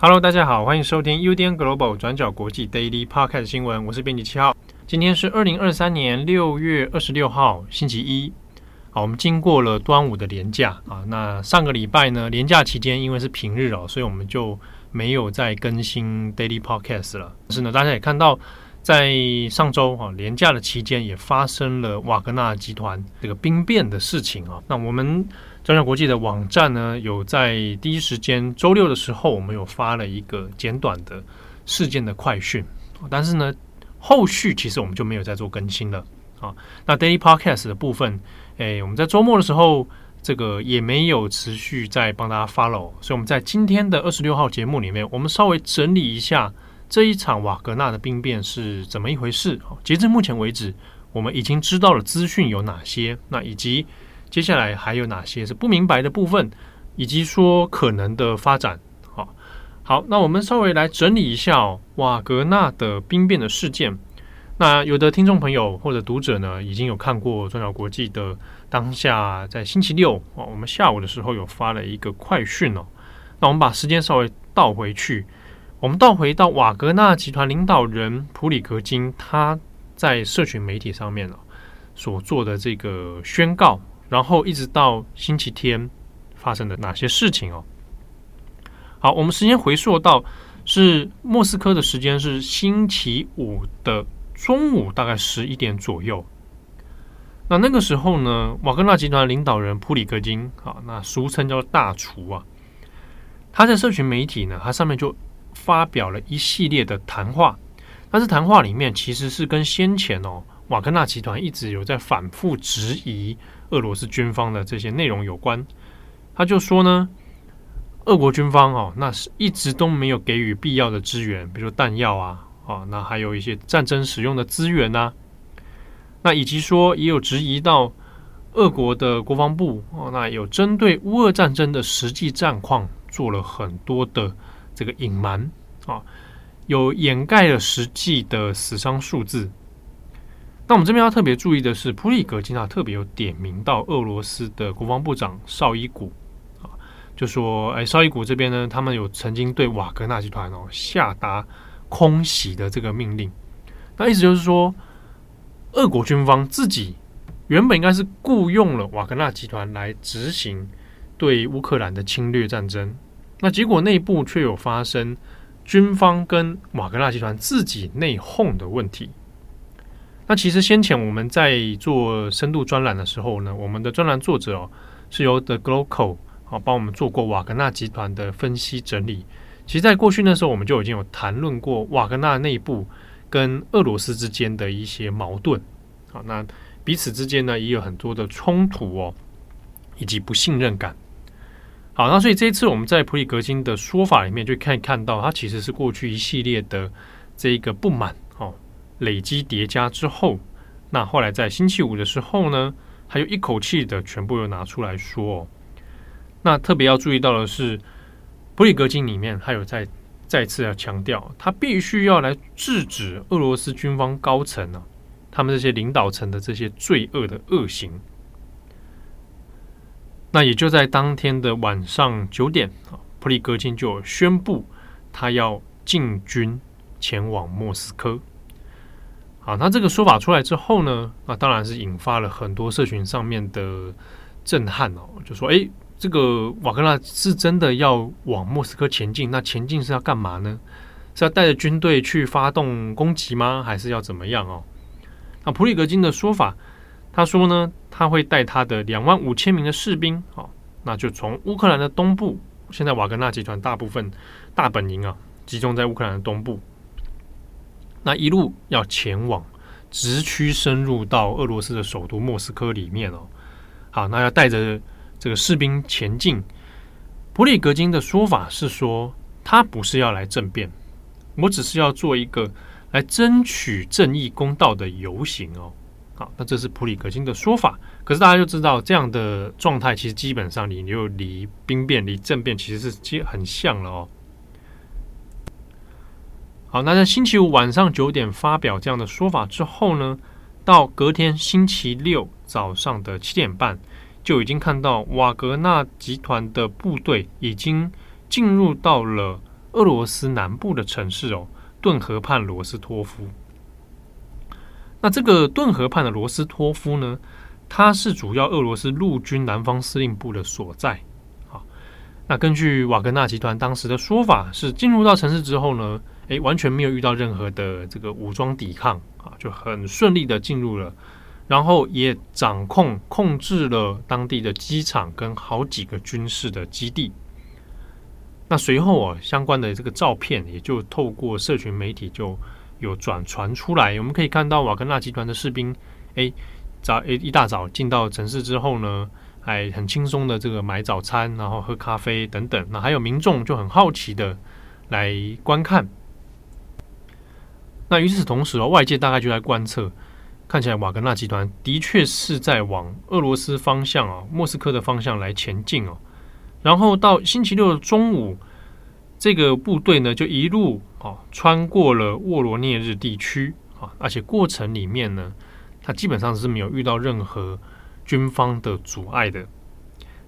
Hello，大家好，欢迎收听 UDN Global 转角国际 Daily Podcast 新闻，我是编辑七号。今天是二零二三年六月二十六号，星期一。好，我们经过了端午的连假啊，那上个礼拜呢，连假期间因为是平日哦，所以我们就没有再更新 Daily Podcast 了。但是呢，大家也看到，在上周啊连假的期间，也发生了瓦格纳集团这个兵变的事情啊。那我们转角国际的网站呢，有在第一时间周六的时候，我们有发了一个简短的事件的快讯，但是呢，后续其实我们就没有再做更新了啊。那 Daily Podcast 的部分。哎，我们在周末的时候，这个也没有持续在帮大家 follow，所以我们在今天的二十六号节目里面，我们稍微整理一下这一场瓦格纳的兵变是怎么一回事。截至目前为止，我们已经知道了资讯有哪些，那以及接下来还有哪些是不明白的部分，以及说可能的发展。好，好，那我们稍微来整理一下哦，瓦格纳的兵变的事件。那有的听众朋友或者读者呢，已经有看过转角国际的当下，在星期六哦，我们下午的时候有发了一个快讯哦。那我们把时间稍微倒回去，我们倒回到瓦格纳集团领导人普里格金他在社群媒体上面所做的这个宣告，然后一直到星期天发生的哪些事情哦。好，我们时间回溯到是莫斯科的时间是星期五的。中午大概十一点左右，那那个时候呢，瓦格纳集团领导人普里戈金啊，那俗称叫大厨啊，他在社群媒体呢，他上面就发表了一系列的谈话。但是谈话里面其实是跟先前哦，瓦格纳集团一直有在反复质疑俄罗斯军方的这些内容有关。他就说呢，俄国军方哦，那是一直都没有给予必要的支援，比如弹药啊。啊，那还有一些战争使用的资源呐、那以及说也有质疑到俄国的国防部哦，那有针对乌俄战争的实际战况做了很多的这个隐瞒啊，有掩盖了实际的死伤数字。那我们这边要特别注意的是，普里格金啊特别有点名到俄罗斯的国防部长绍伊古啊，就说哎，绍伊古这边呢，他们有曾经对瓦格纳集团哦下达。空袭的这个命令，那意思就是说，俄国军方自己原本应该是雇佣了瓦格纳集团来执行对乌克兰的侵略战争，那结果内部却有发生军方跟瓦格纳集团自己内讧的问题。那其实先前我们在做深度专栏的时候呢，我们的专栏作者哦是由 The Glocal 啊帮我们做过瓦格纳集团的分析整理。其实，在过去那时候，我们就已经有谈论过瓦格纳内部跟俄罗斯之间的一些矛盾。好，那彼此之间呢，也有很多的冲突哦，以及不信任感。好，那所以这一次我们在普里格金的说法里面，就可以看到，他其实是过去一系列的这一个不满哦，累积叠加之后，那后来在星期五的时候呢，他又一口气的全部又拿出来说哦。那特别要注意到的是。普里格金里面还有再再次要强调，他必须要来制止俄罗斯军方高层呢、啊，他们这些领导层的这些罪恶的恶行。那也就在当天的晚上九点啊，普里格金就宣布他要进军前往莫斯科。好，那这个说法出来之后呢，那当然是引发了很多社群上面的震撼哦，就说哎。这个瓦格纳是真的要往莫斯科前进？那前进是要干嘛呢？是要带着军队去发动攻击吗？还是要怎么样哦？那普里格金的说法，他说呢，他会带他的两万五千名的士兵，哦，那就从乌克兰的东部，现在瓦格纳集团大部分大本营啊，集中在乌克兰的东部，那一路要前往，直驱深入到俄罗斯的首都莫斯科里面哦。好，那要带着。这个士兵前进，普里格金的说法是说，他不是要来政变，我只是要做一个来争取正义公道的游行哦。好，那这是普里格金的说法。可是大家就知道，这样的状态其实基本上你就离兵变、离政变其实是其很像了哦。好，那在星期五晚上九点发表这样的说法之后呢，到隔天星期六早上的七点半，就已经看到瓦格纳集团的部队已经进入到了俄罗斯南部的城市哦，顿河畔罗斯托夫。那这个顿河畔的罗斯托夫呢，它是主要俄罗斯陆军南方司令部的所在。好，那根据瓦格纳集团当时的说法，是进入到城市之后呢，诶，完全没有遇到任何的这个武装抵抗啊，就很顺利的进入了，然后也掌控控制了当地的机场跟好几个军事的基地。那随后啊，相关的这个照片也就透过社群媒体就。有转传出来，我们可以看到瓦格纳集团的士兵，哎，早诶一大早进到城市之后呢，还很轻松的这个买早餐，然后喝咖啡等等。那还有民众就很好奇的来观看。那与此同时哦，外界大概就在观测，看起来瓦格纳集团的确是在往俄罗斯方向啊，莫斯科的方向来前进哦。然后到星期六的中午。这个部队呢，就一路啊穿过了沃罗涅日地区啊，而且过程里面呢，它基本上是没有遇到任何军方的阻碍的。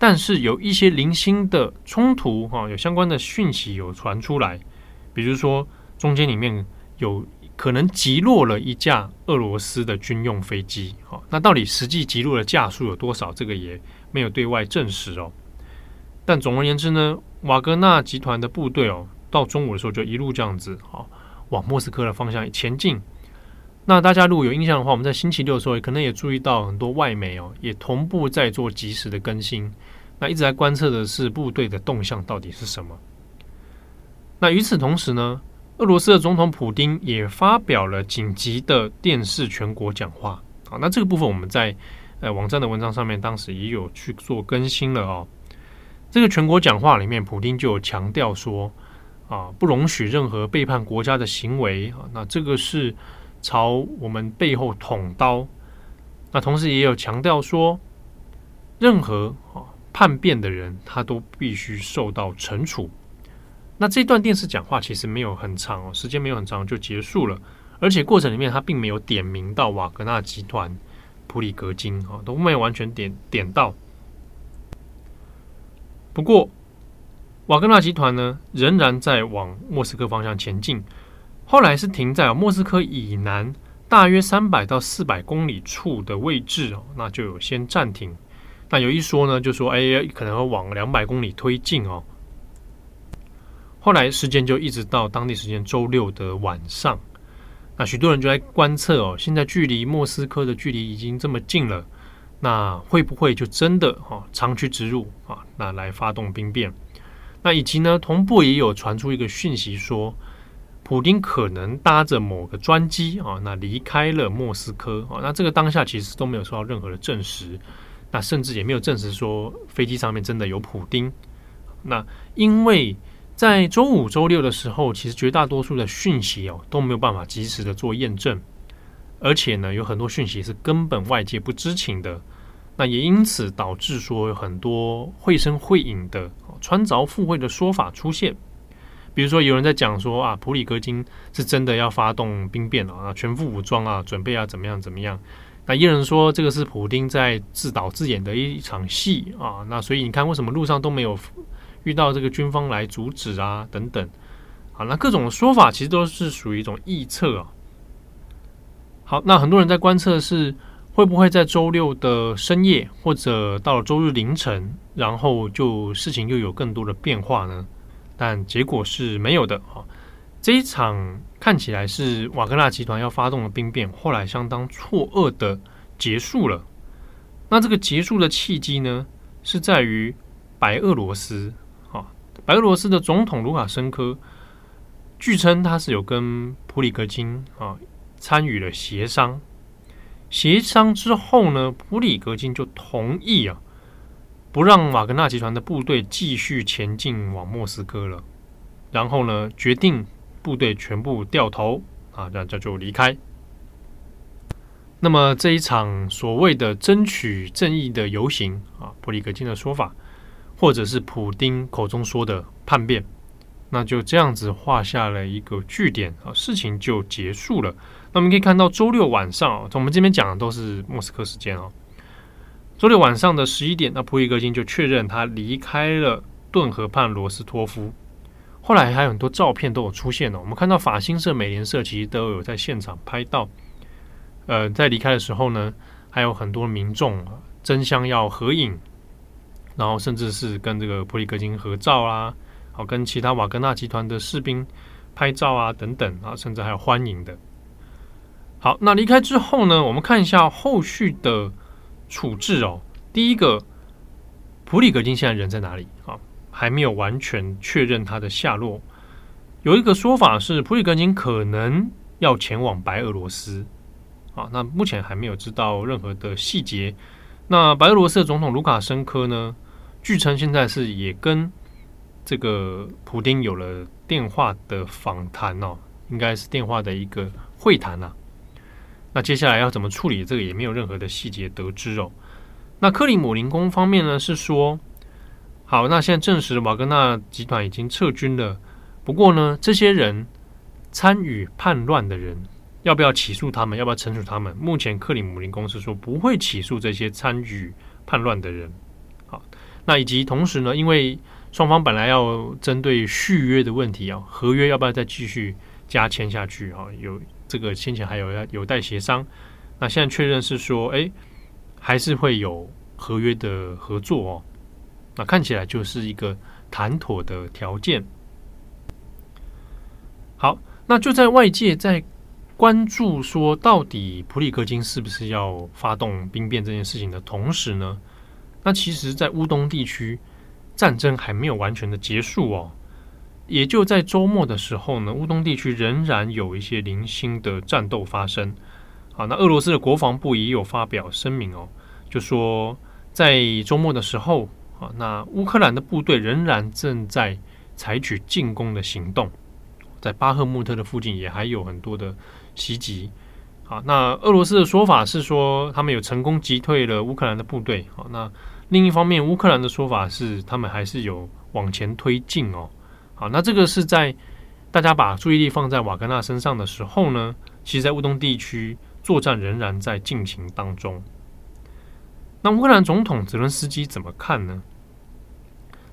但是有一些零星的冲突哈，有相关的讯息有传出来，比如说中间里面有可能击落了一架俄罗斯的军用飞机，哈，那到底实际击落的架数有多少？这个也没有对外证实哦。但总而言之呢，瓦格纳集团的部队哦，到中午的时候就一路这样子啊，往莫斯科的方向前进。那大家如果有印象的话，我们在星期六的时候，可能也注意到很多外媒哦，也同步在做及时的更新。那一直在观测的是部队的动向到底是什么。那与此同时呢，俄罗斯的总统普丁也发表了紧急的电视全国讲话。好，那这个部分我们在呃网站的文章上面当时也有去做更新了哦。这个全国讲话里面，普丁就有强调说，啊，不容许任何背叛国家的行为啊，那这个是朝我们背后捅刀。那同时也有强调说，任何啊叛变的人，他都必须受到惩处。那这段电视讲话其实没有很长哦，时间没有很长就结束了，而且过程里面他并没有点名到瓦格纳集团、普里格金啊，都没有完全点点到。不过，瓦格纳集团呢，仍然在往莫斯科方向前进。后来是停在莫斯科以南大约三百到四百公里处的位置哦，那就有先暂停。那有一说呢，就说哎，可能会往两百公里推进哦。后来时间就一直到当地时间周六的晚上，那许多人就在观测哦，现在距离莫斯科的距离已经这么近了。那会不会就真的哈长驱直入啊？那来发动兵变？那以及呢，同步也有传出一个讯息说，普丁可能搭着某个专机啊，那离开了莫斯科啊。那这个当下其实都没有受到任何的证实，那甚至也没有证实说飞机上面真的有普丁。那因为在周五、周六的时候，其实绝大多数的讯息哦都没有办法及时的做验证，而且呢，有很多讯息是根本外界不知情的。那也因此导致说有很多绘声绘影的穿凿附会的说法出现，比如说有人在讲说啊，普里戈金是真的要发动兵变了啊，全副武装啊，准备要怎么样怎么样。那也有人说这个是普丁在自导自演的一场戏啊。那所以你看，为什么路上都没有 遇到这个军方来阻止啊？等等。好，那各种说法其实都是属于一种臆测啊。好，那很多人在观测是。会不会在周六的深夜，或者到了周日凌晨，然后就事情又有更多的变化呢？但结果是没有的啊。这一场看起来是瓦格纳集团要发动的兵变，后来相当错愕的结束了。那这个结束的契机呢，是在于白俄罗斯，白俄罗斯的总统卢卡申科，据称他是有跟普里戈金啊参与了协商。协商之后呢，普里戈金就同意啊，不让瓦格纳集团的部队继续前进往莫斯科了。然后呢，决定部队全部掉头啊，这样就离开。那么这一场所谓的争取正义的游行啊，普里格金的说法，或者是普丁口中说的叛变，那就这样子画下了一个句点啊，事情就结束了。那我们可以看到，周六晚上，从我们这边讲的都是莫斯科时间哦。周六晚上的十一点，那普里格金就确认他离开了顿河畔罗斯托夫。后来还有很多照片都有出现了，我们看到法新社、美联社其实都有在现场拍到。呃，在离开的时候呢，还有很多民众争相要合影，然后甚至是跟这个普里格金合照啊，好跟其他瓦格纳集团的士兵拍照啊等等啊，甚至还有欢迎的。好，那离开之后呢，我们看一下后续的处置哦。第一个，普里格金现在人在哪里啊？还没有完全确认他的下落。有一个说法是，普里格金可能要前往白俄罗斯啊。那目前还没有知道任何的细节。那白俄罗斯的总统卢卡申科呢？据称现在是也跟这个普丁有了电话的访谈哦，应该是电话的一个会谈呐、那接下来要怎么处理这个也没有任何的细节得知哦。那克里姆林宫方面呢是说。好，那现在证实瓦格纳集团已经撤军了。不过呢，这些人参与叛乱的人，要不要起诉他们？要不要惩处他们？目前克里姆林宫是说不会起诉这些参与叛乱的人。那以及同时呢，因为双方本来要针对续约的问题啊，合约要不要再继续加签下去啊？有这个先前还有要有待协商。那现在确认是说，哎，还是会有合约的合作哦。那看起来就是一个谈妥的条件。好，那就在外界在关注说到底普里格金是不是要发动兵变这件事情的同时呢，那其实，在乌东地区战争还没有完全的结束哦。也就在周末的时候呢，乌东地区仍然有一些零星的战斗发生。好，那俄罗斯的国防部也有发表声明哦，就说在周末的时候。啊那乌克兰的部队仍然正在采取进攻的行动，在巴赫穆特的附近也还有很多的袭击。好，那俄罗斯的说法是说他们有成功击退了乌克兰的部队。好，那另一方面，乌克兰的说法是他们还是有往前推进哦。好，那这个是在大家把注意力放在瓦格纳身上的时候呢，其实，在乌东地区作战仍然在进行当中。那乌克兰总统泽伦斯基怎么看呢？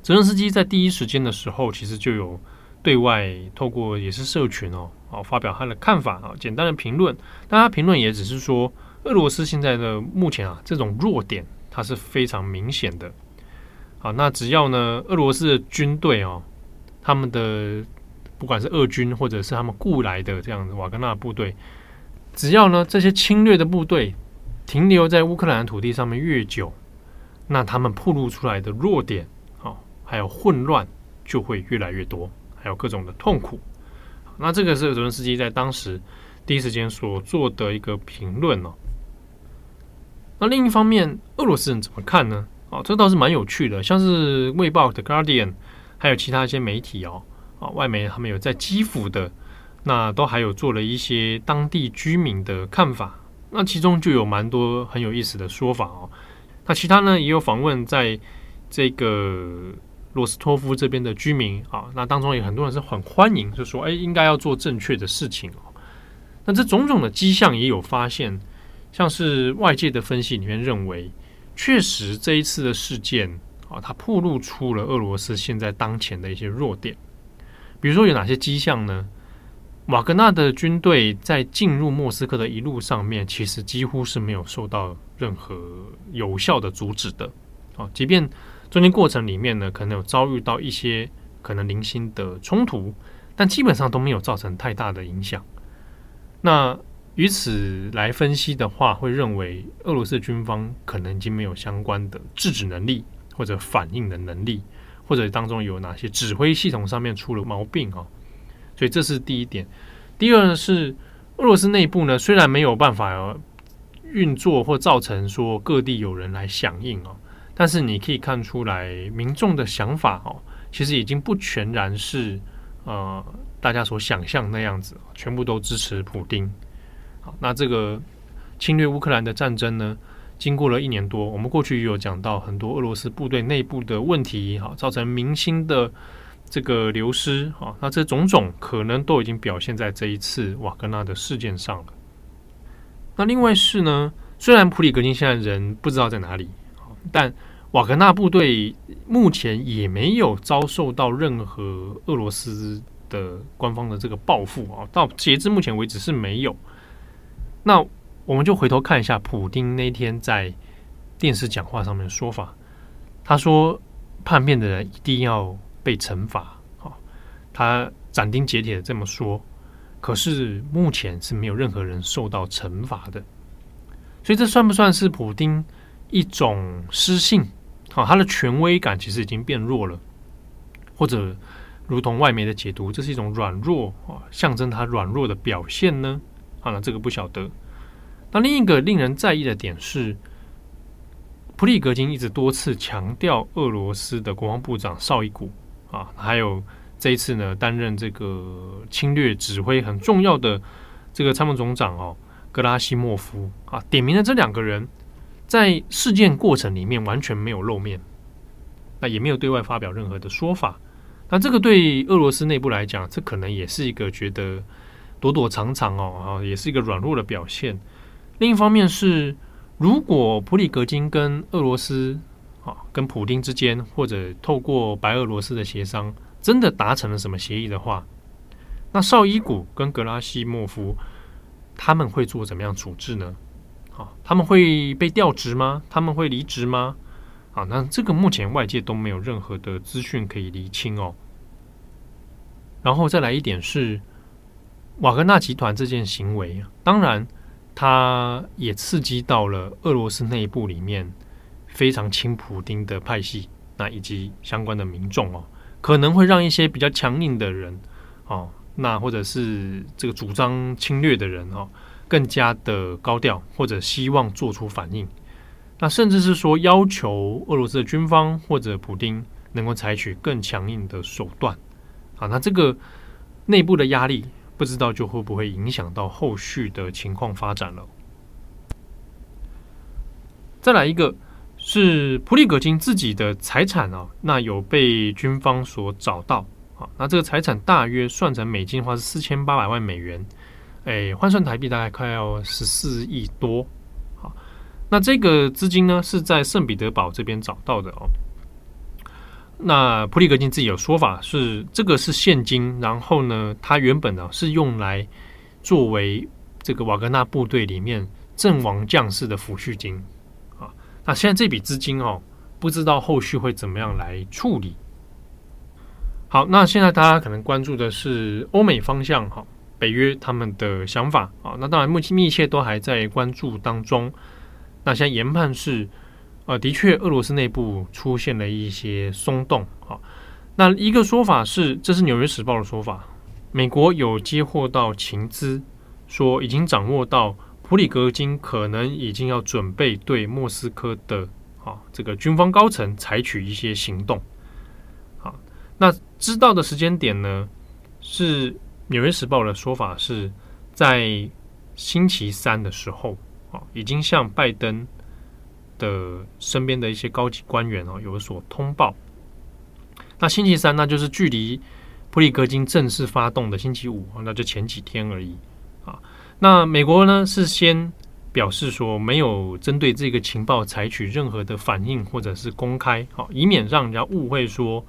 泽伦斯基在第一时间的时候，其实就有对外透过也是社群哦，哦发表他的看法啊，简单的评论。但他评论也只是说，俄罗斯现在的目前啊这种弱点，它是非常明显的。好，那只要呢，俄罗斯的军队哦，他们的不管是俄军或者是他们雇来的这样的瓦格纳部队，只要呢这些侵略的部队停留在乌克兰土地上面越久，那他们暴露出来的弱点。好还有混乱就会越来越多，还有各种的痛苦。那这个是泽伦斯基在当时第一时间所做的一个评论哦。那另一方面，俄罗斯人怎么看呢？哦，这倒是蛮有趣的。像是《卫报》的《Guardian》，还有其他一些媒体哦，啊，外媒他们有在基辅的，那都还有做了一些当地居民的看法。那其中就有蛮多很有意思的说法哦。那其他呢，也有访问在这个。罗斯托夫这边的居民啊，那当中有很多人是很欢迎，就说：“哎，应该要做正确的事情哦。”那这种种的迹象也有发现，像是外界的分析里面认为，确实这一次的事件啊，它暴露出了俄罗斯现在当前的一些弱点。比如说有哪些迹象呢？瓦格纳的军队在进入莫斯科的一路上面，其实几乎是没有受到任何有效的阻止的啊，即便。中间过程里面呢，可能有遭遇到一些可能零星的冲突，但基本上都没有造成太大的影响。那于此来分析的话，会认为俄罗斯军方可能已经没有相关的制止能力或者反应的能力，或者当中有哪些指挥系统上面出了毛病啊？所以这是第一点。第二呢是俄罗斯内部呢，虽然没有办法运作或造成说各地有人来响应啊。但是你可以看出来，民众的想法哦，其实已经不全然是呃大家所想象那样子，全部都支持普丁。那这个侵略乌克兰的战争呢，经过了一年多，我们过去也有讲到很多俄罗斯部队内部的问题，哈，造成民心的这个流失，哈，那这种种可能都已经表现在这一次瓦格纳的事件上了。那另外是呢，虽然普里格金现在人不知道在哪里，但瓦格纳部队目前也没有遭受到任何俄罗斯的官方的这个报复啊，到截至目前为止是没有。那我们就回头看一下普丁那天在电视讲话上面的说法，他说叛变的人一定要被惩罚，好，他斩钉截铁的这么说。可是目前是没有任何人受到惩罚的，所以这算不算是普丁一种失信？好，他的权威感其实已经变弱了，或者如同外媒的解读，这是一种软弱啊，象征他软弱的表现呢？啊，那这个不晓得。那另一个令人在意的点是，普里格金一直多次强调，俄罗斯的国防部长绍伊古啊，还有这一次呢，担任这个侵略指挥很重要的这个参谋总长哦，格拉西莫夫啊，点名了这两个人。在事件过程里面完全没有露面，那也没有对外发表任何的说法。那这个对俄罗斯内部来讲，这可能也是一个觉得躲躲藏藏哦，啊，也是一个软弱的表现。另一方面是，如果普里格金跟俄罗斯啊，跟普丁之间，或者透过白俄罗斯的协商，真的达成了什么协议的话，那绍伊古跟格拉西莫夫他们会做怎么样处置呢？啊，他们会被调职吗？他们会离职吗？啊，那这个目前外界都没有任何的资讯可以厘清哦。然后再来一点是，瓦格纳集团这件行为，当然，它也刺激到了俄罗斯内部里面非常亲普丁的派系，那以及相关的民众哦，可能会让一些比较强硬的人哦，那或者是这个主张侵略的人哦。更加的高调，或者希望做出反应，那甚至是说要求俄罗斯的军方或者普丁能够采取更强硬的手段啊，那这个内部的压力不知道就会不会影响到后续的情况发展了。再来一个是普里格金自己的财产啊，那有被军方所找到啊，那这个财产大约算成美金的话是四千八百万美元。哎，换算台币大概快要十四亿多，好，那这个资金呢是在圣彼得堡这边找到的哦。那普里格金自己有说法是，这个是现金，然后呢，他原本呢是用来作为这个瓦格纳部队里面阵亡将士的抚恤金啊。那现在这笔资金哦，不知道后续会怎么样来处理。好，那现在大家可能关注的是欧美方向哈。北约他们的想法啊，那当然目前密切都还在关注当中。那现在研判是，呃，的确俄罗斯内部出现了一些松动啊。那一个说法是，这是《纽约时报》的说法，美国有接获到情资，说已经掌握到普里格金可能已经要准备对莫斯科的啊这个军方高层采取一些行动。好，那知道的时间点呢是。《纽约时报》的说法是在星期三的时候啊，已经向拜登的身边的一些高级官员哦有所通报。那星期三，那就是距离普里格金正式发动的星期五，那就前几天而已啊。那美国呢是先表示说没有针对这个情报采取任何的反应或者是公开，好，以免让人家误会说。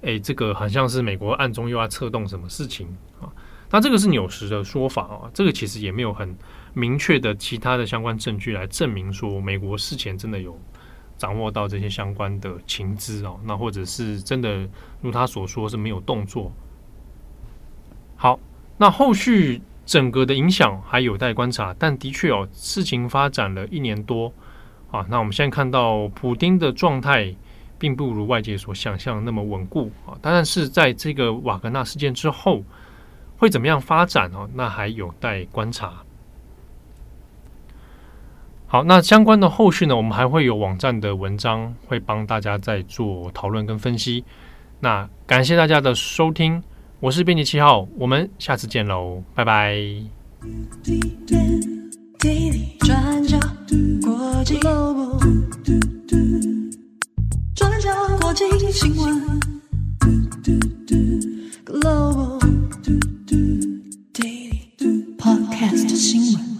哎，这个好像是美国暗中又要策动什么事情啊？那这个是纽时的说法啊，这个其实也没有很明确的其他的相关证据来证明说美国事前真的有掌握到这些相关的情资哦，那或者是真的如他所说是没有动作。好，那后续整个的影响还有待观察，但的确哦，事情发展了一年多啊，那我们现在看到普丁的状态。并不如外界所想象那么稳固啊！当然是在这个瓦格纳事件之后会怎么样发展哦？那还有待观察。好，那相关的后续呢？我们还会有网站的文章会帮大家再做讨论跟分析。那感谢大家的收听，我是编辑七号，我们下次见喽，拜拜。Daily 转角国际 Global 转角国际新闻 Global 新闻。